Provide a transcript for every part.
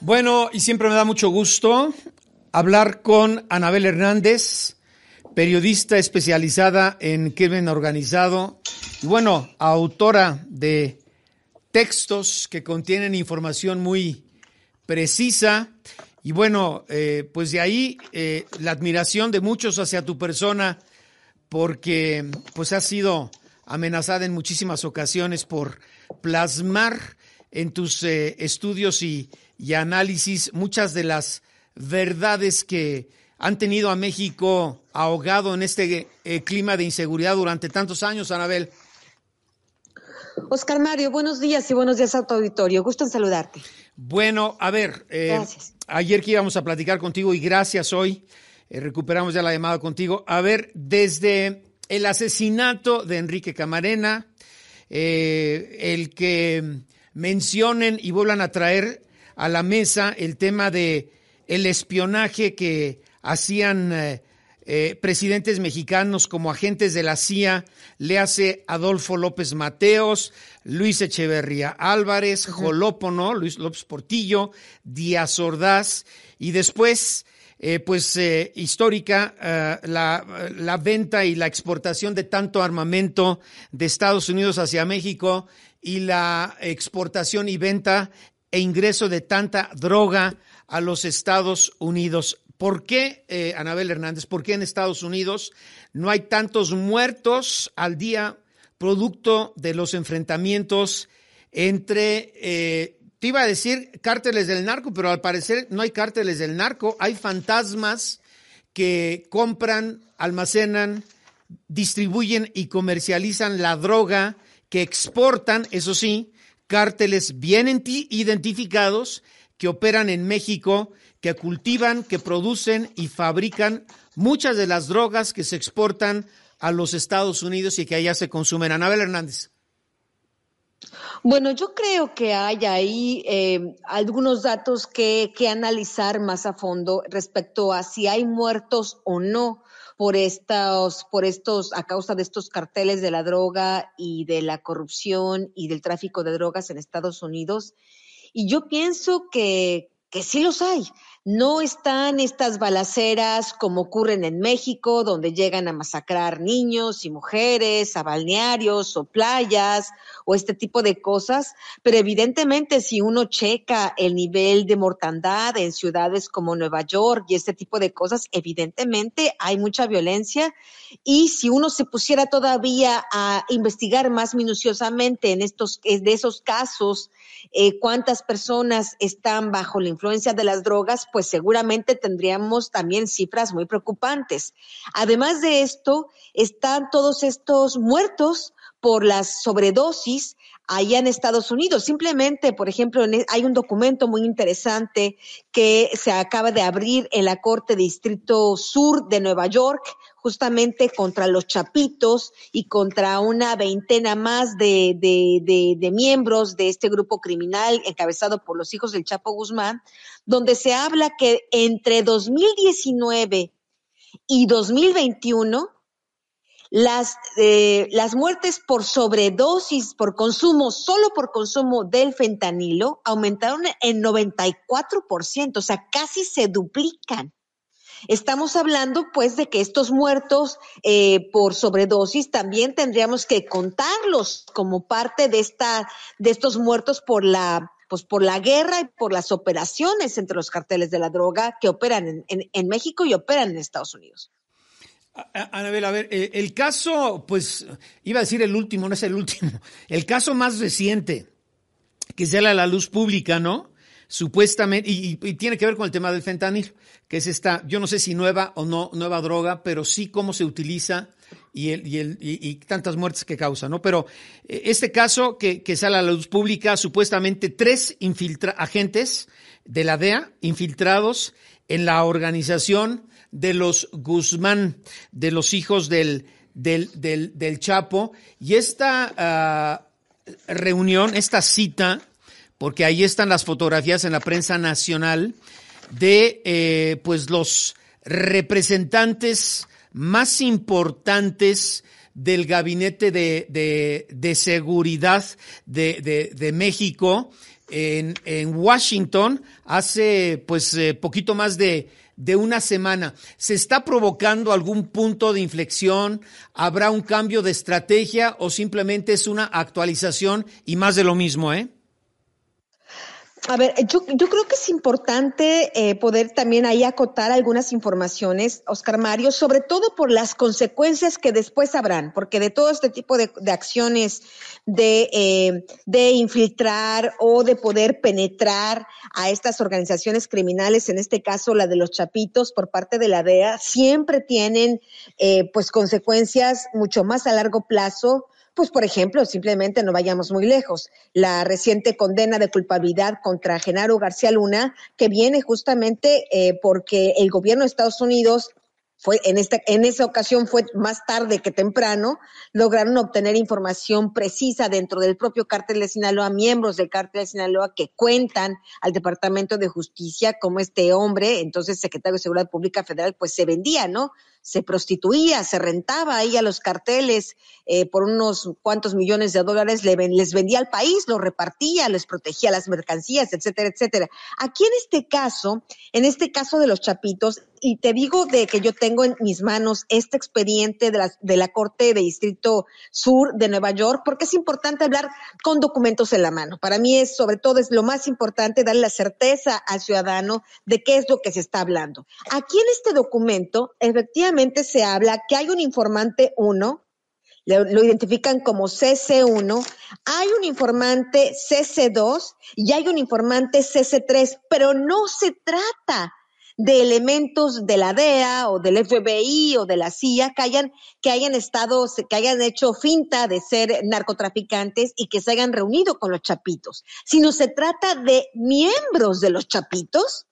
Bueno, y siempre me da mucho gusto hablar con Anabel Hernández, periodista especializada en crimen organizado y bueno, autora de textos que contienen información muy precisa. Y bueno, eh, pues de ahí eh, la admiración de muchos hacia tu persona porque pues has sido amenazada en muchísimas ocasiones por plasmar en tus eh, estudios y, y análisis muchas de las verdades que han tenido a México ahogado en este eh, clima de inseguridad durante tantos años, Anabel. Oscar Mario, buenos días y buenos días a tu auditorio. Gusto en saludarte. Bueno, a ver, eh, ayer que íbamos a platicar contigo y gracias hoy, eh, recuperamos ya la llamada contigo. A ver, desde el asesinato de Enrique Camarena, el que mencionen y vuelvan a traer a la mesa el tema de el espionaje que hacían eh, eh, presidentes mexicanos como agentes de la CIA, le hace Adolfo López Mateos, Luis Echeverría Álvarez, Jolópono, Luis López Portillo, Díaz Ordaz, y después, eh, pues histórica, la, la venta y la exportación de tanto armamento de Estados Unidos hacia México y la exportación y venta e ingreso de tanta droga a los Estados Unidos. ¿Por qué, eh, Anabel Hernández, por qué en Estados Unidos no hay tantos muertos al día producto de los enfrentamientos entre, eh, te iba a decir cárteles del narco, pero al parecer no hay cárteles del narco, hay fantasmas que compran, almacenan, distribuyen y comercializan la droga que exportan, eso sí, cárteles bien identificados que operan en México, que cultivan, que producen y fabrican muchas de las drogas que se exportan a los Estados Unidos y que allá se consumen. Anabel Hernández. Bueno, yo creo que hay ahí eh, algunos datos que, que analizar más a fondo respecto a si hay muertos o no por estos, por estos, a causa de estos carteles de la droga y de la corrupción y del tráfico de drogas en Estados Unidos. Y yo pienso que, que sí los hay. No están estas balaceras como ocurren en México, donde llegan a masacrar niños y mujeres, a balnearios o playas o este tipo de cosas, pero evidentemente si uno checa el nivel de mortandad en ciudades como Nueva York y este tipo de cosas, evidentemente hay mucha violencia. Y si uno se pusiera todavía a investigar más minuciosamente en estos de esos casos, eh, cuántas personas están bajo la influencia de las drogas, pues seguramente tendríamos también cifras muy preocupantes. Además de esto, están todos estos muertos por las sobredosis allá en Estados Unidos. Simplemente, por ejemplo, e, hay un documento muy interesante que se acaba de abrir en la Corte Distrito Sur de Nueva York, justamente contra los chapitos y contra una veintena más de, de, miembros de este grupo criminal encabezado por los hijos del Chapo Guzmán, donde se habla que entre 2019 y 2021 las, eh, las muertes por sobredosis, por consumo, solo por consumo del fentanilo, aumentaron en 94%, o sea, casi se duplican. Estamos hablando, pues, de que estos muertos eh, por sobredosis también tendríamos que contarlos como parte de esta, de estos muertos por la, pues, por la guerra y por las operaciones entre los carteles de la droga que operan en México y operan en Estados Unidos. Anabel, a ver, eh, el caso, pues, iba a decir el último, no es el último, el caso más reciente que sale a la luz pública, ¿no? Supuestamente, y, tiene que ver con el tema del fentanil, que es esta, yo no sé si nueva o no nueva droga, pero sí cómo se utiliza y, el, y, el, y tantas muertes que causa, ¿no? Pero eh, este caso que, que, sale a la luz pública, supuestamente tres agentes de la DEA infiltrados en la organización de los Guzmán, de los hijos del, del, del, Chapo. Y esta ah, reunión, esta cita, porque ahí están las fotografías en la prensa nacional de eh, pues los representantes más importantes del gabinete de, de, de seguridad de, de, México en, en Washington hace pues eh, poquito más de, de una semana. ¿Se está provocando algún punto de inflexión? ¿Habrá un cambio de estrategia o simplemente es una actualización y más de lo mismo, eh? A ver, yo, yo creo que es importante eh, poder también ahí acotar algunas informaciones, Oscar Mario, sobre todo por las consecuencias que después habrán, porque de todo este tipo de, de acciones de, eh, infiltrar o de poder penetrar a estas organizaciones criminales, en este caso la de los chapitos por parte de la DEA, siempre tienen eh, pues consecuencias mucho más a largo plazo pues, por ejemplo, simplemente no vayamos muy lejos. La reciente condena de culpabilidad contra Genaro García Luna, que viene justamente eh, porque el gobierno de Estados Unidos fue en esta en esa ocasión fue más tarde que temprano lograron obtener información precisa dentro del propio cártel de Sinaloa miembros del cártel de Sinaloa que cuentan al Departamento de Justicia como este hombre entonces secretario de Seguridad Pública Federal pues se vendía no se prostituía, se rentaba ahí a los carteles eh, por unos cuantos millones de dólares, les vendía al país, lo repartía, les protegía las mercancías, etcétera, etcétera. Aquí en este caso, en este caso de los chapitos, y te digo de que yo tengo en mis manos este expediente de la, de la Corte de Distrito Sur de Nueva York, porque es importante hablar con documentos en la mano. Para mí es, sobre todo, es lo más importante darle la certeza al ciudadano de qué es lo que se está hablando. Aquí en este documento, efectivamente, se habla que hay un informante 1, lo identifican como CC1, hay un informante CC2 y hay un informante CC3, pero no se trata de elementos de la DEA o del FBI o de la CIA que hayan, que hayan estado, que hayan hecho finta de ser narcotraficantes y que se hayan reunido con los chapitos, sino se trata de miembros de los chapitos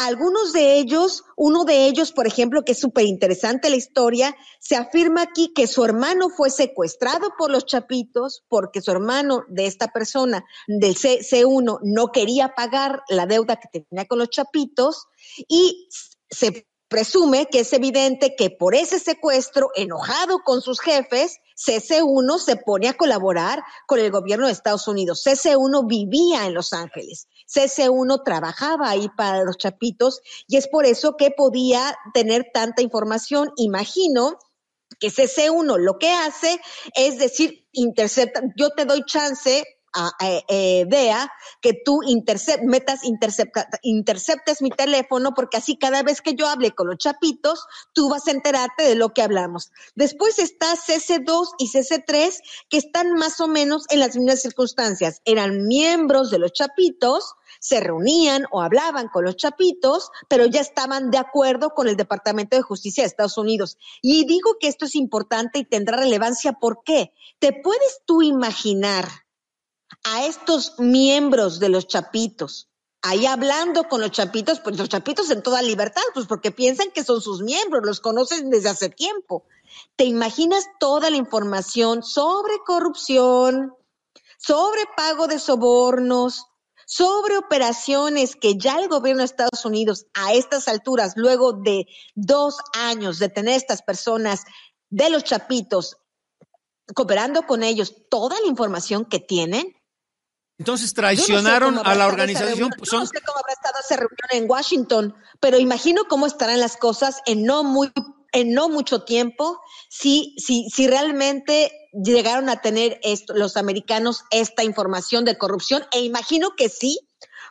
algunos de ellos, uno de ellos, por ejemplo, que es súper interesante la historia, se afirma aquí que su hermano fue secuestrado por los chapitos porque su hermano de esta persona del C 1 no quería pagar la deuda que tenía con los chapitos y se presume que es evidente que por ese secuestro, enojado con sus jefes, CC1 se pone a colaborar con el gobierno de Estados Unidos. CC1 vivía en Los Ángeles. CC1 trabajaba ahí para los chapitos y es por eso que podía tener tanta información. Imagino que CC1 lo que hace es decir, intercepta, yo te doy chance a, eh, DEA que tú metas, interceptes mi teléfono, porque así cada vez que yo hable con los chapitos, tú vas a enterarte de lo que hablamos. Después está CC2 y CC3, que están más o menos en las mismas circunstancias. Eran miembros de los chapitos, se reunían o hablaban con los chapitos, pero ya estaban de acuerdo con el Departamento de Justicia de Estados Unidos. Y digo que esto es importante y tendrá relevancia. ¿Por qué? ¿Te puedes tú imaginar a estos miembros de los chapitos, ahí hablando con los chapitos, pues los chapitos en toda libertad, pues porque piensan que son sus miembros, los conocen desde hace tiempo. ¿Te imaginas toda la información sobre corrupción, sobre pago de sobornos, sobre operaciones que ya el gobierno de Estados Unidos a estas alturas, luego de dos años de tener estas personas de los chapitos, cooperando con ellos, toda la información que tienen, entonces traicionaron a la organización. No sé cómo habrá estado esa reunión en Washington, pero imagino cómo estarán las cosas en no muy en no mucho tiempo si, si, si realmente llegaron a tener esto, los americanos esta información de corrupción, e imagino que sí,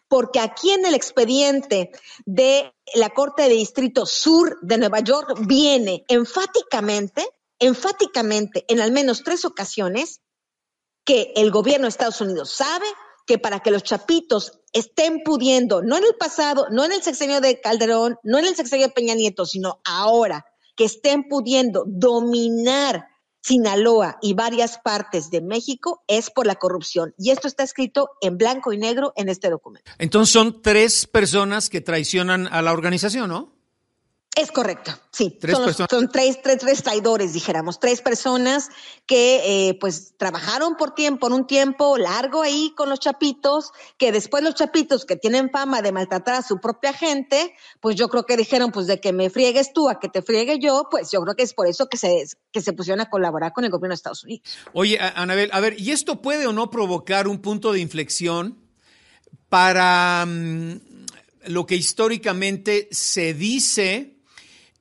porque aquí en el expediente de la Corte de Distrito Sur de Nueva York viene enfáticamente, enfáticamente, en al menos tres ocasiones, que el gobierno de Estados Unidos sabe que para que los chapitos estén pudiendo, no en el pasado, no en el sexenio de Calderón, no en el sexenio de Peña Nieto, sino ahora, que estén pudiendo dominar Sinaloa y varias partes de México es por la corrupción. Y esto está escrito en blanco y negro en este documento. Entonces son tres personas que traicionan a la organización, ¿no? Es correcto, sí. son, tres, tres, tres, traidores, dijéramos, tres personas que eh, pues trabajaron por tiempo, por un tiempo largo ahí con los chapitos, que después los chapitos que tienen fama de maltratar a su propia gente, pues yo creo que dijeron, pues de que me friegues tú a que te friegue yo, pues yo creo que es por eso que se, que se pusieron a colaborar con el gobierno de Estados Unidos. Oye, Anabel, a ver, ¿y esto puede o no provocar un punto de inflexión? para mm, lo que históricamente se dice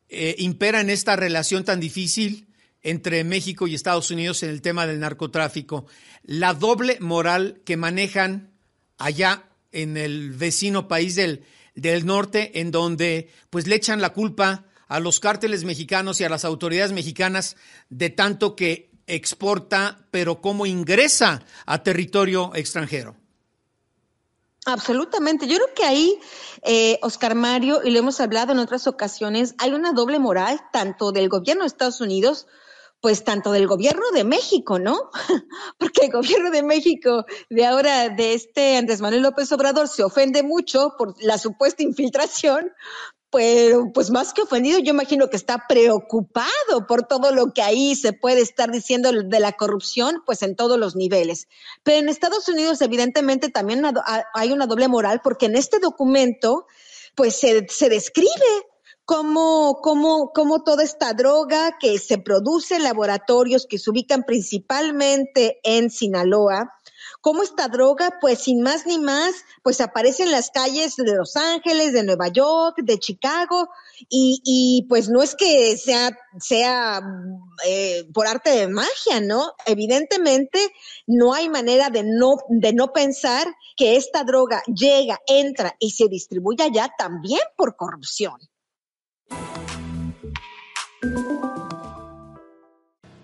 eh, impera en esta relación tan difícil entre México y Estados Unidos en el tema del narcotráfico. La doble moral que manejan allá en el vecino país del, del norte, en donde pues le echan la culpa a los cárteles mexicanos y a las autoridades mexicanas de tanto que exporta, pero cómo ingresa a territorio extranjero. Absolutamente. Yo creo que ahí, eh, Oscar Mario, y lo hemos hablado en otras ocasiones, hay una doble moral tanto del gobierno de Estados Unidos pues tanto del gobierno de México, ¿no? Porque el gobierno de México de ahora, de este Andrés Manuel López Obrador, se ofende mucho por la supuesta infiltración, pero pues más que ofendido, yo imagino que está preocupado por todo lo que ahí se puede estar diciendo de la corrupción, pues en todos los niveles. Pero en Estados Unidos, evidentemente, también hay una doble moral, porque en este documento, pues se, se describe cómo, cómo, cómo toda esta droga que se produce en laboratorios que se ubican principalmente en Sinaloa, cómo esta droga, pues sin más ni más, pues aparece en las calles de Los Ángeles, de Nueva York, de Chicago, y, y pues no es que sea, sea eh, por arte de magia, ¿no? Evidentemente no hay manera de no, de no pensar que esta droga llega, entra y se distribuye allá también por corrupción.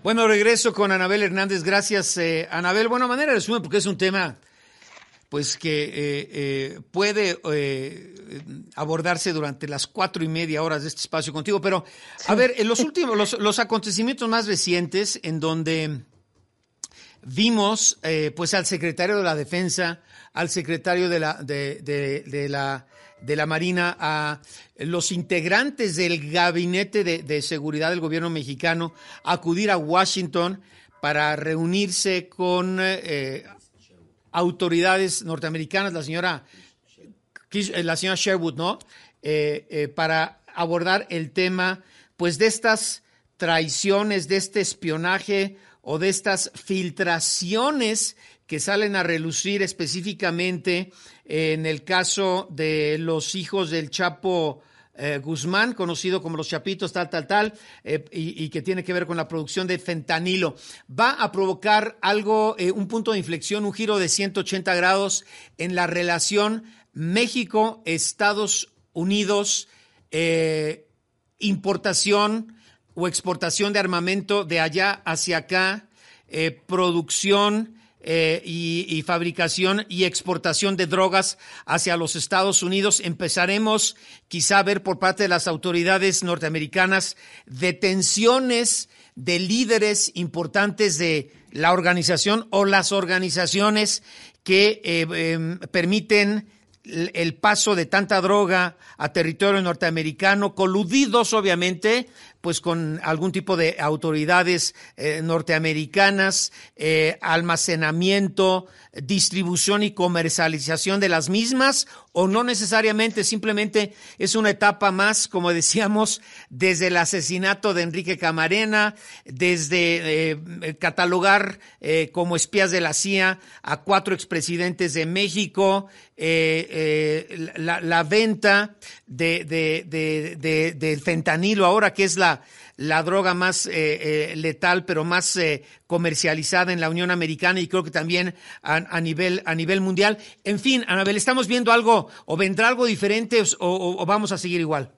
Bueno, regreso con Anabel Hernández. Gracias, eh, Anabel. Buena manera de resumir, porque es un tema pues que eh, eh, puede abordarse durante las cuatro y media horas de este espacio contigo. Pero, a ver, en los últimos, los, los acontecimientos más recientes en donde vimos pues al secretario de la Defensa, al secretario de la, de, de la de la Marina a los integrantes del Gabinete de, Seguridad del Gobierno mexicano acudir a Washington para reunirse con eh, autoridades norteamericanas, la señora, eh, la señora Sherwood, ¿no? Eh, para abordar el tema, pues, de estas traiciones, de este espionaje o de estas filtraciones que salen a relucir específicamente en el caso de los hijos del Chapo eh, Guzmán, conocido como los Chapitos, tal, tal, tal, eh, y, que tiene que ver con la producción de fentanilo. Va a provocar algo, eh, un punto de inflexión, un giro de 180 grados en la relación México-Estados Unidos, importación o exportación de armamento de allá hacia acá, producción eh, y, fabricación y exportación de drogas hacia los Estados Unidos. Empezaremos quizá a ver por parte de las autoridades norteamericanas detenciones de líderes importantes de la organización o las organizaciones que eh, em, permiten el paso de tanta droga a territorio norteamericano, coludidos obviamente pues con algún tipo de autoridades eh, norteamericanas, eh, almacenamiento, distribución y comercialización de las mismas, o no necesariamente, simplemente es una etapa más, como decíamos, desde el asesinato de Enrique Camarena, desde eh, catalogar como espías de la CIA a cuatro expresidentes de México, la, venta de, de, del fentanilo ahora, que es la la, droga más eh, eh, letal, pero más eh, comercializada en la Unión Americana y creo que también a, nivel, a nivel mundial. En fin, Anabel, ¿estamos viendo algo o vendrá algo diferente o, vamos a seguir igual?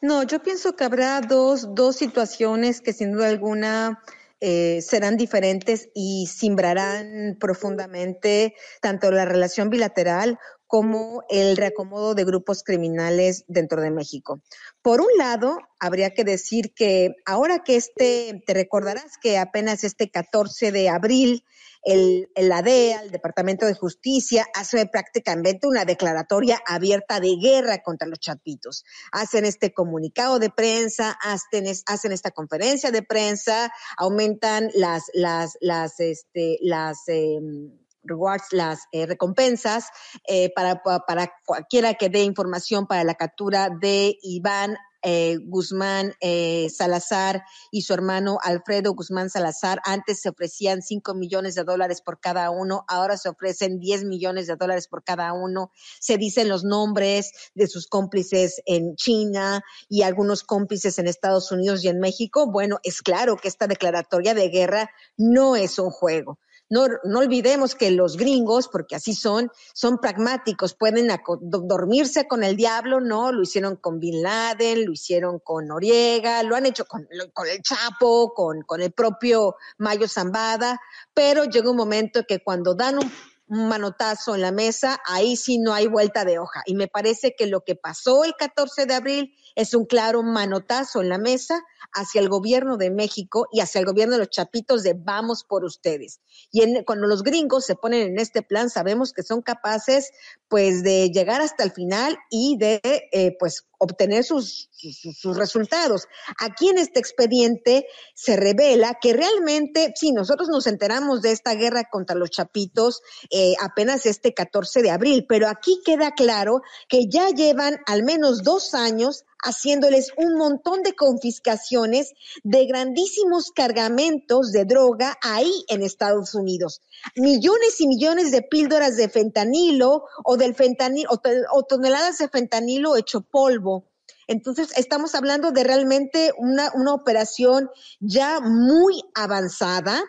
No, yo pienso que habrá dos, dos situaciones que sin duda alguna serán diferentes y simbrarán profundamente tanto la relación bilateral como el reacomodo de grupos criminales dentro de México. Por un lado, habría que decir que ahora que este, te recordarás que apenas este 14 de abril, el, la DEA, el Departamento de Justicia, hace prácticamente una declaratoria abierta de guerra contra los chapitos. Hacen este comunicado de prensa, hacen, hacen esta conferencia de prensa, aumentan las, las, las, este, las, em, rewards, las eh, recompensas eh, para, para cualquiera que dé información para la captura de Iván eh, Guzmán eh, Salazar y su hermano Alfredo Guzmán Salazar. Antes se ofrecían 5 millones de dólares por cada uno, ahora se ofrecen 10 millones de dólares por cada uno. Se dicen los nombres de sus cómplices en China y algunos cómplices en Estados Unidos y en México. Bueno, es claro que esta declaratoria de guerra no es un juego. No, no olvidemos que los gringos, porque así son, son pragmáticos, pueden dormirse con el diablo, ¿no? Lo hicieron con Bin Laden, lo hicieron con Noriega, lo han hecho con, con el Chapo, con, con el propio Mayo Zambada, pero llega un momento que cuando dan un un manotazo en la mesa, ahí sí no hay vuelta de hoja. Y me parece que lo que pasó el 14 de abril es un claro manotazo en la mesa hacia el gobierno de México y hacia el gobierno de los chapitos de vamos por ustedes. Y cuando los gringos se ponen en este plan, sabemos que son capaces pues de llegar hasta el final y de eh, pues obtener sus, sus, resultados. Aquí en este expediente se revela que realmente, sí, nosotros nos enteramos de esta guerra contra los chapitos eh, apenas este 14 de abril, pero aquí queda claro que ya llevan al menos dos años haciéndoles un montón de confiscaciones de grandísimos cargamentos de droga ahí en Estados Unidos. Millones y millones de píldoras de fentanilo o del fentanilo o, toneladas de fentanilo hecho polvo. Entonces, estamos hablando de realmente una, una operación ya muy avanzada,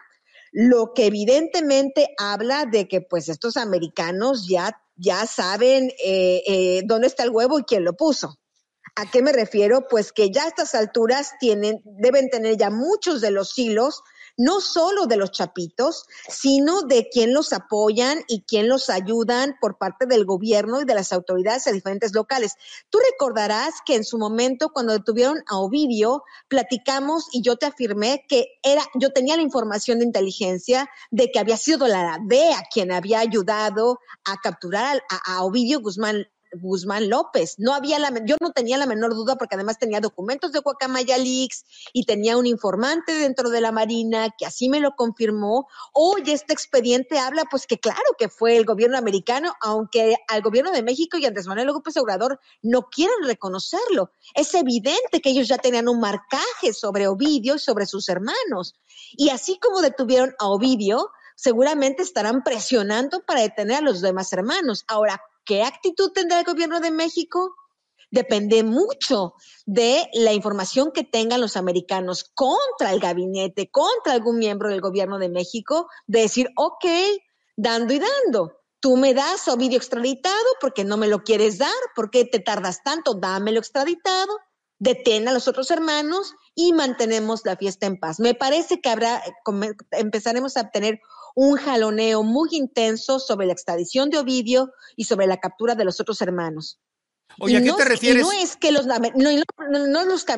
lo que evidentemente habla de que pues estos americanos ya, ya saben eh, eh, dónde está el huevo y quién lo puso. ¿A qué me refiero? Pues que ya a estas alturas tienen, deben tener ya muchos de los hilos, no solo de los chapitos, sino de quién los apoyan y quién los ayudan por parte del gobierno y de las autoridades a diferentes locales. Tú recordarás que en su momento, cuando detuvieron a Ovidio, platicamos y yo te afirmé que era, yo tenía la información de inteligencia de que había sido la DEA quien había ayudado a capturar a, a Ovidio Guzmán Guzmán López. No había la, yo no tenía la menor duda porque además tenía documentos de Guacamaya Leaks y tenía un informante dentro de la Marina que así me lo confirmó. Hoy este expediente habla pues que claro que fue el gobierno americano, aunque al gobierno de México y Andrés Manuel López Obrador no quieren reconocerlo. Es evidente que ellos ya tenían un marcaje sobre Ovidio y sobre sus hermanos. Y así como detuvieron a Ovidio, seguramente estarán presionando para detener a los demás hermanos. Ahora, ¿Qué actitud tendrá el gobierno de México? Depende mucho de la información que tengan los americanos contra el gabinete, contra algún miembro del gobierno de México, de decir, ok, dando y dando. Tú me das Ovidio extraditado porque no me lo quieres dar, ¿por qué te tardas tanto? Dámelo extraditado, detén a los otros hermanos y mantenemos la fiesta en paz. Me parece que habrá, empezaremos a tener un jaloneo muy intenso sobre la extradición de Ovidio y sobre la captura de los otros hermanos. Oye, ¿a qué te refieres? no es que los,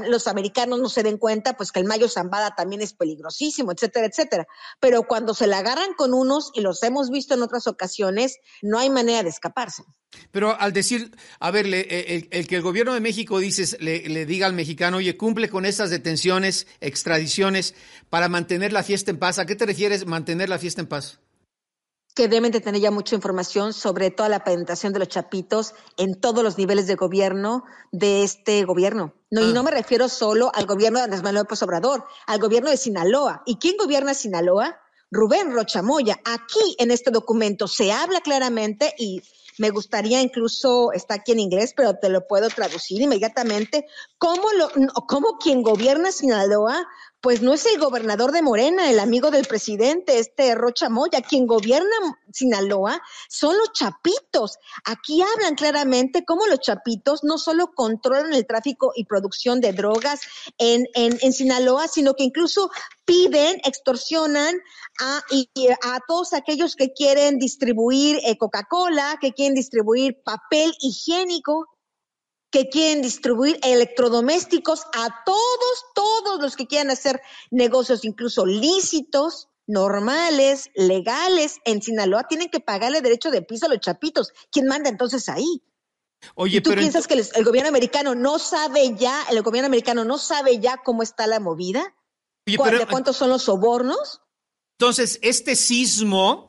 los, americanos no se den cuenta, pues que el Mayo Zambada también es peligrosísimo, etcétera, etcétera. Pero cuando se la agarran con unos, y los hemos visto en otras ocasiones, no hay manera de escaparse. Pero al decir, a ver, eh, el, que el gobierno de México dice, le, le, diga al mexicano, oye, cumple con estas detenciones, extradiciones, para mantener la fiesta en paz, ¿a qué te refieres mantener la fiesta en paz? Que deben de tener ya mucha información sobre toda la penetración de los chapitos en todos los niveles de gobierno de este gobierno. No, Y no ah. me refiero solo al gobierno de Andrés Manuel López Obrador, al gobierno de Sinaloa. ¿Y quién gobierna Sinaloa? Rubén Rochamoya. Aquí en este documento se habla claramente y me gustaría incluso, está aquí en inglés, pero te lo puedo traducir inmediatamente, cómo, lo, cómo quien gobierna Sinaloa pues no es el gobernador de Morena, el amigo del presidente, este Rocha Moya, quien gobierna Sinaloa, son los chapitos. Aquí hablan claramente cómo los chapitos no solo controlan el tráfico y producción de drogas en, en, Sinaloa, sino que incluso piden, extorsionan a, a todos aquellos que quieren distribuir eh, Coca-Cola, que quieren distribuir papel higiénico, que quieren distribuir electrodomésticos a todos, todos los que quieran hacer negocios incluso lícitos, normales, legales en Sinaloa, tienen que pagarle derecho de piso a los chapitos. ¿Quién manda entonces ahí? Oye, ¿Tú piensas que el, gobierno americano no sabe ya, el gobierno americano no sabe ya cómo está la movida? Oye, ¿Cuántos son los sobornos? Entonces, este sismo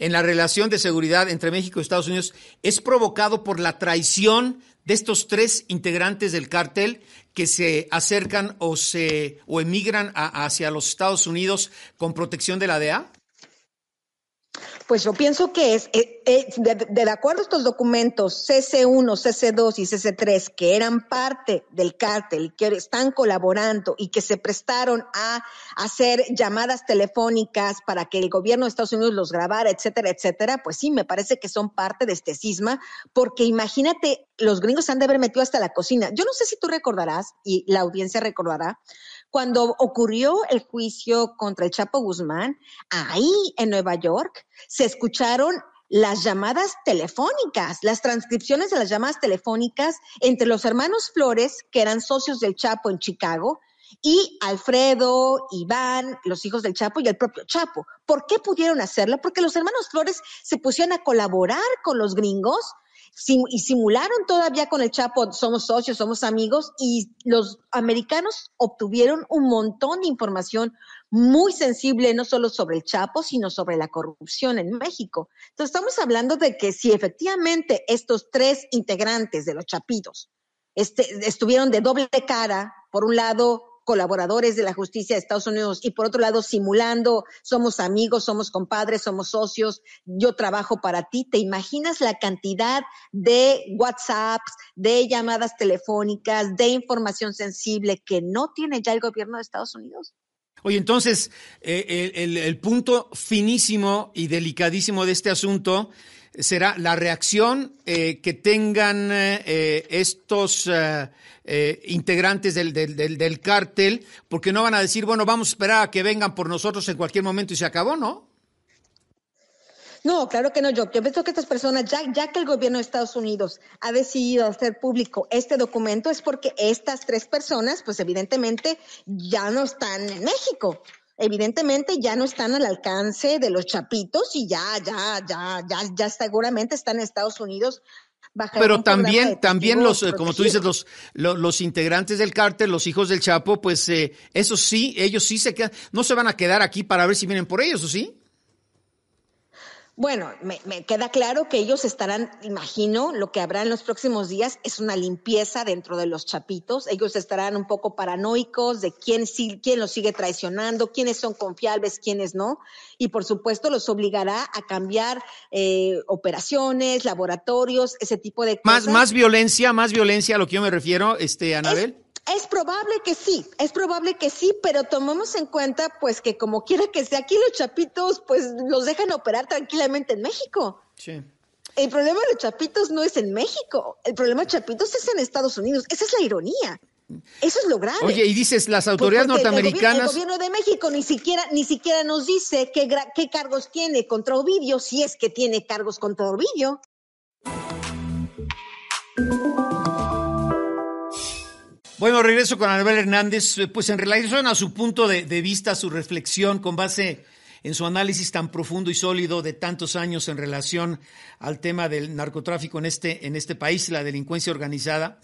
en la relación de seguridad entre México y Estados Unidos es provocado por la traición de estos tres integrantes del cártel que se acercan o se o emigran hacia los Estados Unidos con protección de la DEA? Pues yo pienso que es, eh, eh, de, acuerdo a estos documentos, CC1, CC2 y CC3, que eran parte del cártel, que están colaborando y que se prestaron a hacer llamadas telefónicas para que el gobierno de Estados Unidos los grabara, etcétera, etcétera, pues sí, me parece que son parte de este cisma, porque imagínate, los gringos han de haber metido hasta la cocina. Yo no sé si tú recordarás, y la audiencia recordará, cuando ocurrió el juicio contra el Chapo Guzmán, ahí en Nueva York se escucharon las llamadas telefónicas, las transcripciones de las llamadas telefónicas entre los hermanos Flores, que eran socios del Chapo en Chicago, y Alfredo, Iván, los hijos del Chapo y el propio Chapo. ¿Por qué pudieron hacerlo? Porque los hermanos Flores se pusieron a colaborar con los gringos y simularon todavía con el Chapo, somos socios, somos amigos, y los americanos obtuvieron un montón de información muy sensible, no solo sobre el Chapo, sino sobre la corrupción en México. Entonces, estamos hablando de que si efectivamente estos tres integrantes de los Chapitos este, estuvieron de doble cara, por un lado, colaboradores de la justicia de Estados Unidos y por otro lado simulando, somos amigos, somos compadres, somos socios, yo trabajo para ti. ¿Te imaginas la cantidad de WhatsApps, de llamadas telefónicas, de información sensible que no tiene ya el gobierno de Estados Unidos? Oye, entonces, eh, el, punto finísimo y delicadísimo de este asunto será la reacción eh, que tengan eh, estos eh, integrantes del, del, del, cártel, porque no van a decir, bueno, vamos a esperar a que vengan por nosotros en cualquier momento y se acabó, ¿no? No, claro que no, yo. Yo pienso que estas personas, ya, ya que el gobierno de Estados Unidos ha decidido hacer público este documento, es porque estas tres personas, pues evidentemente ya no están en México evidentemente ya no están al alcance de los chapitos y ya, ya, ya, ya, ya seguramente están en Estados Unidos pero también, también los, eh, como tú dices, los, los, integrantes del cártel, los hijos del Chapo, pues eh, eso sí, ellos sí se quedan, no se van a quedar aquí para ver si vienen por ellos, ¿o sí? Bueno, me, queda claro que ellos estarán, imagino, lo que habrá en los próximos días es una limpieza dentro de los chapitos. Ellos estarán un poco paranoicos de quién, quién los sigue traicionando, quiénes son confiables, quiénes no. Y por supuesto los obligará a cambiar eh, operaciones, laboratorios, ese tipo de cosas. Más, más violencia, más violencia a lo que yo me refiero, este, Anabel. Es probable que sí, es probable que sí, pero tomemos en cuenta pues que como quiera que sea, aquí los chapitos pues los dejan operar tranquilamente en México. Sí. El problema de los chapitos no es en México, el problema de los chapitos es en Estados Unidos. Esa es la ironía. Eso es lo grave. Oye, y dices, las autoridades norteamericanas. El gobierno, de México ni siquiera, ni siquiera nos dice qué, qué cargos tiene contra Ovidio, si es que tiene cargos contra Ovidio. Bueno, regreso con Anabel Hernández. Pues en relación a su punto de, vista, su reflexión con base en su análisis tan profundo y sólido de tantos años en relación al tema del narcotráfico en este, en este país, la delincuencia organizada.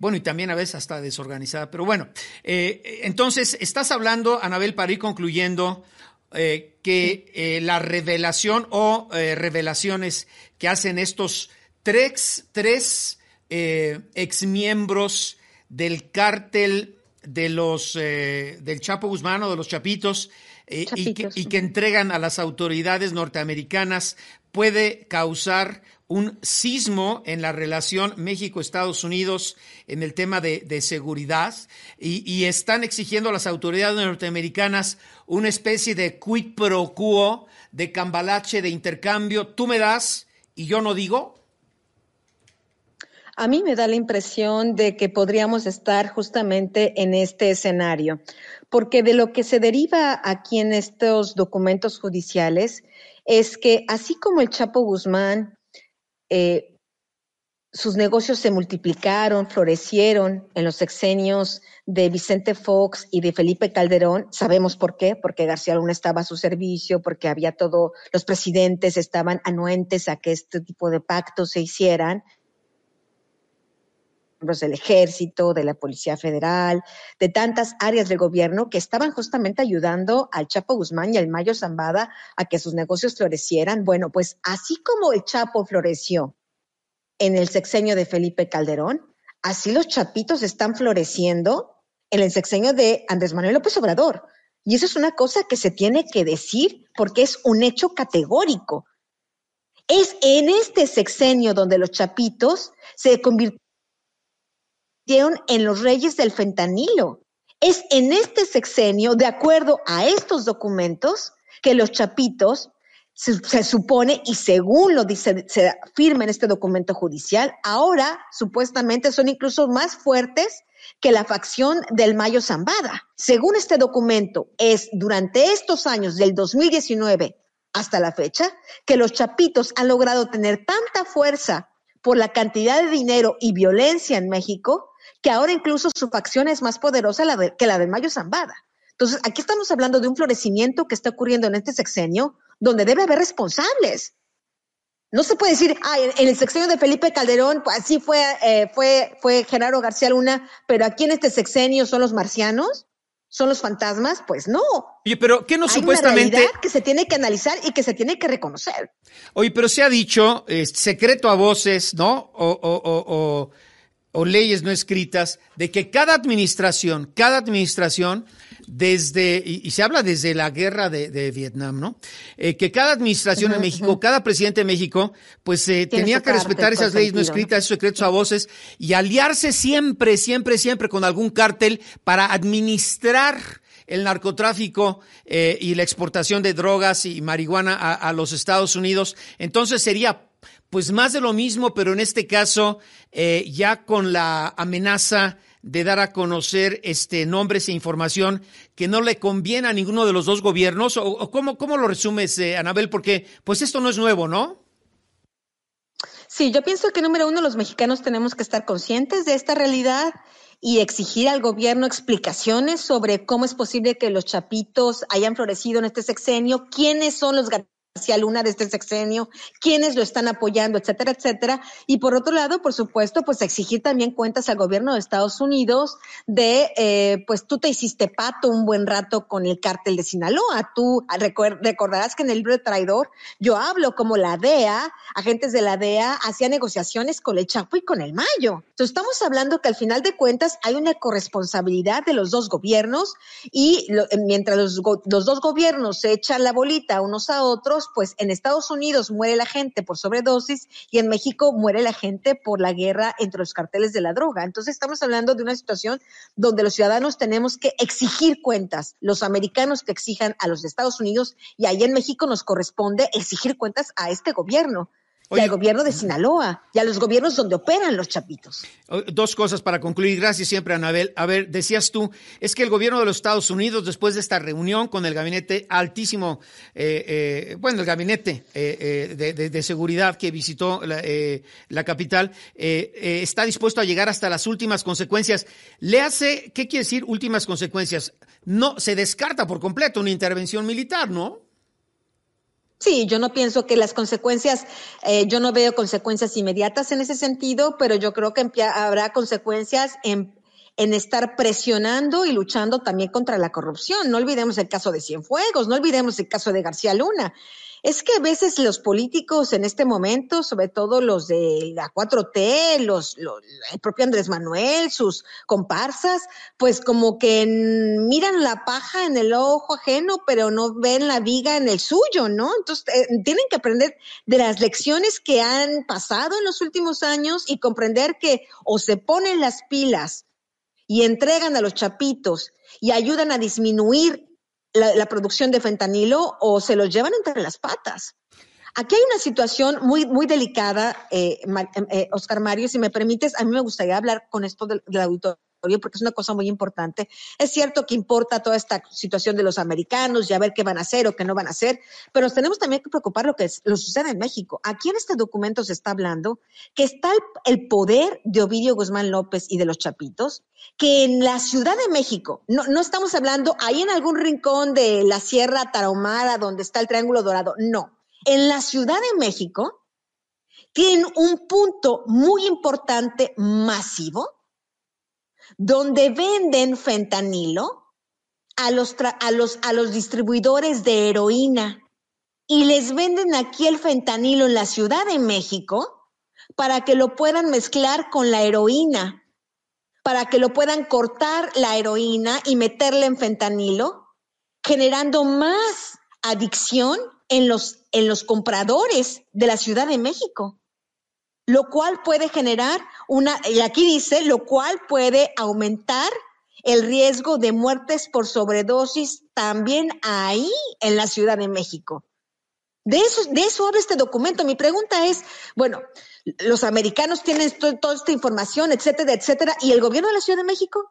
Bueno, y también a veces hasta desorganizada. Pero bueno, eh, entonces estás hablando, Anabel, para ir concluyendo, eh, que eh, la revelación o revelaciones que hacen estos tres, tres exmiembros del cártel de los eh, del Chapo Guzmán o de los Chapitos eh, y, que, entregan a las autoridades norteamericanas puede causar un sismo en la relación México-Estados Unidos en el tema de, seguridad y, y, están exigiendo a las autoridades norteamericanas una especie de quid pro quo, de cambalache, de intercambio. Tú me das y yo no digo. A mí me da la impresión de que podríamos estar justamente en este escenario, porque de lo que se deriva aquí en estos documentos judiciales es que así como el Chapo Guzmán, eh, sus negocios se multiplicaron, florecieron en los sexenios de Vicente Fox y de Felipe Calderón. Sabemos por qué, porque García Luna estaba a su servicio, porque había todo, los presidentes estaban anuentes a que este tipo de pactos se hicieran del ejército, de la Policía Federal, de tantas áreas del gobierno que estaban justamente ayudando al Chapo Guzmán y al Mayo Zambada a que sus negocios florecieran. Bueno, pues así como el Chapo floreció en el sexenio de Felipe Calderón, así los chapitos están floreciendo en el sexenio de Andrés Manuel López Obrador. Y eso es una cosa que se tiene que decir porque es un hecho categórico. Es en este sexenio donde los chapitos se convirtieron en los reyes del fentanilo. Es en este sexenio, de acuerdo a estos documentos, que los chapitos se, supone, y según lo dice, se firma en este documento judicial, ahora supuestamente son incluso más fuertes que la facción del Mayo Zambada. Según este documento, es durante estos años del 2019 hasta la fecha que los chapitos han logrado tener tanta fuerza por la cantidad de dinero y violencia en México que ahora incluso su facción es más poderosa que la del Mayo Zambada. Entonces, aquí estamos hablando de un florecimiento que está ocurriendo en este sexenio, donde debe haber responsables. No se puede decir, ah, en, el sexenio de Felipe Calderón, pues así fue, eh, fue, fue Genaro García Luna, pero aquí en este sexenio son los marcianos, son los fantasmas, pues no. Oye, pero ¿qué no supuestamente? Una que se tiene que analizar y que se tiene que reconocer. Oye, pero se ha dicho, secreto a voces, ¿no? O, o, o, o leyes no escritas, de que cada administración, cada administración desde, y, se habla desde la guerra de, Vietnam, ¿no? Eh, que cada administración en México, cada presidente de México, pues eh, tenía que respetar esas leyes no escritas, esos secretos a voces y aliarse siempre, siempre, siempre con algún cártel para administrar el narcotráfico eh, y la exportación de drogas y marihuana a, a los Estados Unidos. Entonces sería pues más de lo mismo, pero en este caso eh, ya con la amenaza de dar a conocer este nombres e información que no le conviene a ninguno de los dos gobiernos? ¿O, cómo, cómo, lo resumes, eh, Anabel? Porque pues esto no es nuevo, ¿no? Sí, yo pienso que número uno, los mexicanos tenemos que estar conscientes de esta realidad y exigir al gobierno explicaciones sobre cómo es posible que los chapitos hayan florecido en este sexenio, quiénes son los hacia Luna de este sexenio, quiénes lo están apoyando, etcétera, etcétera. Y por otro lado, por supuesto, pues exigir también cuentas al gobierno de Estados Unidos de, eh, pues tú te hiciste pato un buen rato con el cártel de Sinaloa. Tú recordarás que en el libro de Traidor yo hablo como la DEA, agentes de la DEA hacían negociaciones con el Chapo y con el Mayo. Entonces estamos hablando que al final de cuentas hay una corresponsabilidad de los dos gobiernos y mientras los, los dos gobiernos se echan la bolita unos a otros, pues en Estados Unidos muere la gente por sobredosis y en México muere la gente por la guerra entre los carteles de la droga. Entonces estamos hablando de una situación donde los ciudadanos tenemos que exigir cuentas, los americanos que exijan a los Estados Unidos y ahí en México nos corresponde exigir cuentas a este gobierno y al gobierno de Sinaloa y a los gobiernos donde operan los chapitos. Dos cosas para concluir. Gracias siempre, Anabel. A ver, decías tú, es que el gobierno de los Estados Unidos, después de esta reunión con el gabinete altísimo, eh, eh, bueno, el gabinete eh, de, seguridad que visitó la, la capital, está dispuesto a llegar hasta las últimas consecuencias. Le hace, ¿qué quiere decir últimas consecuencias? No, se descarta por completo una intervención militar, ¿no? Sí, yo no pienso que las consecuencias, eh, yo no veo consecuencias inmediatas en ese sentido, pero yo creo que habrá consecuencias en, en estar presionando y luchando también contra la corrupción. No olvidemos el caso de Cienfuegos, no olvidemos el caso de García Luna. Es que a veces los políticos en este momento, sobre todo los de la 4T, los, el propio Andrés Manuel, sus comparsas, pues como que miran la paja en el ojo ajeno, pero no ven la viga en el suyo, ¿no? Entonces, eh, tienen que aprender de las lecciones que han pasado en los últimos años y comprender que o se ponen las pilas y entregan a los chapitos y ayudan a disminuir la, producción de fentanilo o se los llevan entre las patas. Aquí hay una situación muy, muy delicada, eh, eh, Oscar Mario, si me permites, a mí me gustaría hablar con esto del, auditorio porque es una cosa muy importante. Es cierto que importa toda esta situación de los americanos y a ver qué van a hacer o qué no van a hacer, pero tenemos también que preocupar lo que lo sucede en México. Aquí en este documento se está hablando que está el poder de Ovidio Guzmán López y de los Chapitos, que en la Ciudad de México, no, no estamos hablando ahí en algún rincón de la Sierra Tarahumara donde está el Triángulo Dorado, no. En la Ciudad de México tienen un punto muy importante, masivo, donde venden fentanilo a los, a los, a los distribuidores de heroína y les venden aquí el fentanilo en la Ciudad de México para que lo puedan mezclar con la heroína, para que lo puedan cortar la heroína y meterle en fentanilo, generando más adicción en los, en los compradores de la Ciudad de México, lo cual puede generar una, y aquí dice, lo cual puede aumentar el riesgo de muertes por sobredosis también ahí en la Ciudad de México. De eso, de eso habla este documento. Mi pregunta es, bueno, los americanos tienen toda esta información, etcétera, etcétera, ¿y el gobierno de la Ciudad de México?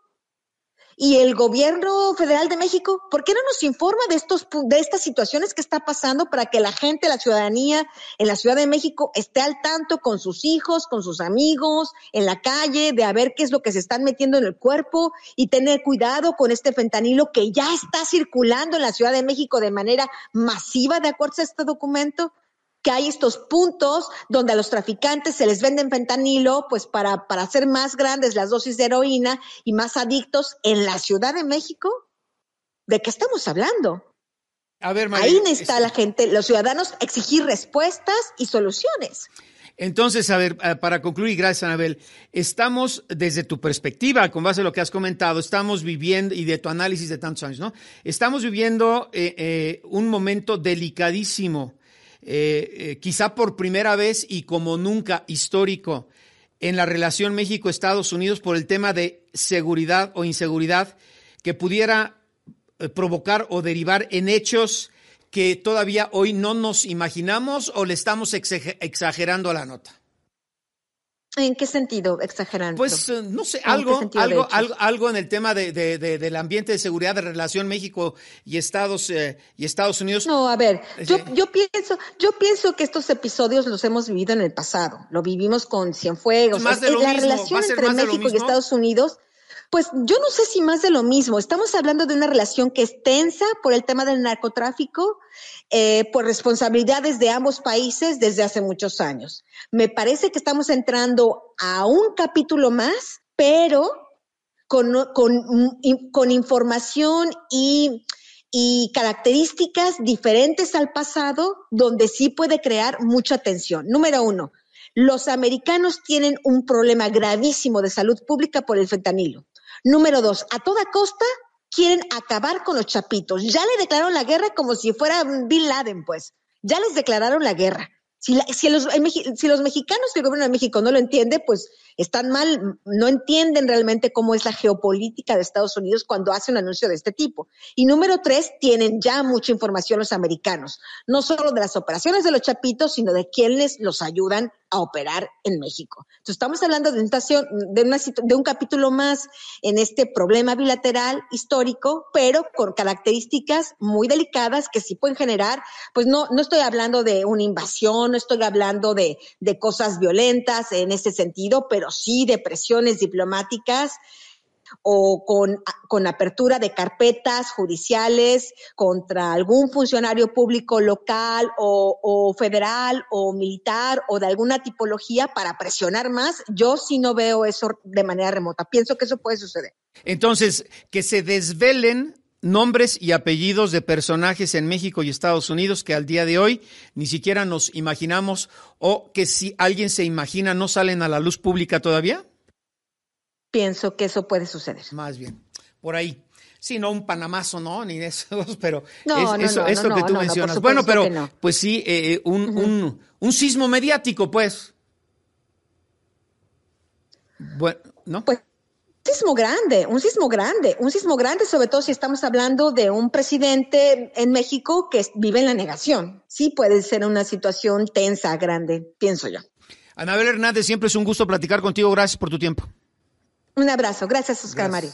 Y el gobierno federal de México, ¿por qué no nos informa de estos de estas situaciones que está pasando para que la gente, la ciudadanía en la Ciudad de México esté al tanto con sus hijos, con sus amigos, en la calle, de a ver qué es lo que se están metiendo en el cuerpo y tener cuidado con este fentanilo que ya está circulando en la Ciudad de México de manera masiva de acuerdo a este documento? Que hay estos puntos donde a los traficantes se les venden fentanilo, pues para, para hacer más grandes las dosis de heroína y más adictos en la Ciudad de México. ¿De qué estamos hablando? A ver, Ahí está la gente, los ciudadanos, exigir respuestas y soluciones. Entonces, a ver, eh, para concluir, gracias, Anabel, estamos, desde tu perspectiva, con base a lo que has comentado, estamos viviendo, y de tu análisis de tantos años, ¿no? Estamos viviendo eh, eh, un momento delicadísimo eh, eh, quizá por primera vez y como nunca histórico en la relación México-Estados Unidos por el tema de seguridad o inseguridad que pudiera eh, provocar o derivar en hechos que todavía hoy no nos imaginamos o le estamos exagerando a la nota. ¿En qué sentido exagerando? Pues eh, no sé, algo, algo, algo, algo, en el tema de, de, del ambiente de seguridad de relación México y Estados eh, y Estados Unidos. No, a ver, yo, yo pienso, yo pienso que estos episodios los hemos vivido en el pasado. Lo vivimos con Cienfuegos. Más de lo la mismo. relación entre México y Estados Unidos pues yo no sé si más de lo mismo. Estamos hablando de una relación que es tensa por el tema del narcotráfico, eh, por responsabilidades de ambos países desde hace muchos años. Me parece que estamos entrando a un capítulo más, pero con, con, información y, y características diferentes al pasado, donde sí puede crear mucha tensión. Número uno, los americanos tienen un problema gravísimo de salud pública por el fentanilo. Número dos, a toda costa quieren acabar con los chapitos. Ya le declararon la guerra como si fuera Bin Laden, pues. Ya les declararon la guerra. Si, los, mexicanos y el gobierno de México no lo entiende, pues están mal, no entienden realmente cómo es la geopolítica de Estados Unidos cuando hace un anuncio de este tipo. Y número tres, tienen ya mucha información los americanos, no solo de las operaciones de los chapitos, sino de quienes los ayudan a operar en México. Entonces, estamos hablando de, de, una, de un capítulo más en este problema bilateral histórico, pero con características muy delicadas que sí pueden generar, pues no, no estoy hablando de una invasión, no estoy hablando de, de cosas violentas en ese sentido, pero sí de presiones diplomáticas o con, con, apertura de carpetas judiciales contra algún funcionario público local o, federal o militar o de alguna tipología para presionar más, yo sí no veo eso de manera remota. Pienso que eso puede suceder. Entonces, que se desvelen nombres y apellidos de personajes en México y Estados Unidos que al día de hoy ni siquiera nos imaginamos o que si alguien se imagina no salen a la luz pública todavía? Pienso que eso puede suceder. Más bien, por ahí. Sí, no un panamazo, ¿no? Ni eso, pero no, es, eso, esto que tú mencionas. bueno, pero pues sí, eh, un, un, un, sismo mediático, pues. Bueno, ¿no? Pues un sismo grande, un sismo grande, un sismo grande, sobre todo si estamos hablando de un presidente en México que vive en la negación. Sí puede ser una situación tensa, grande, pienso yo. Anabel Hernández, siempre es un gusto platicar contigo. Gracias por tu tiempo. Un abrazo. Gracias, Oscar Mario.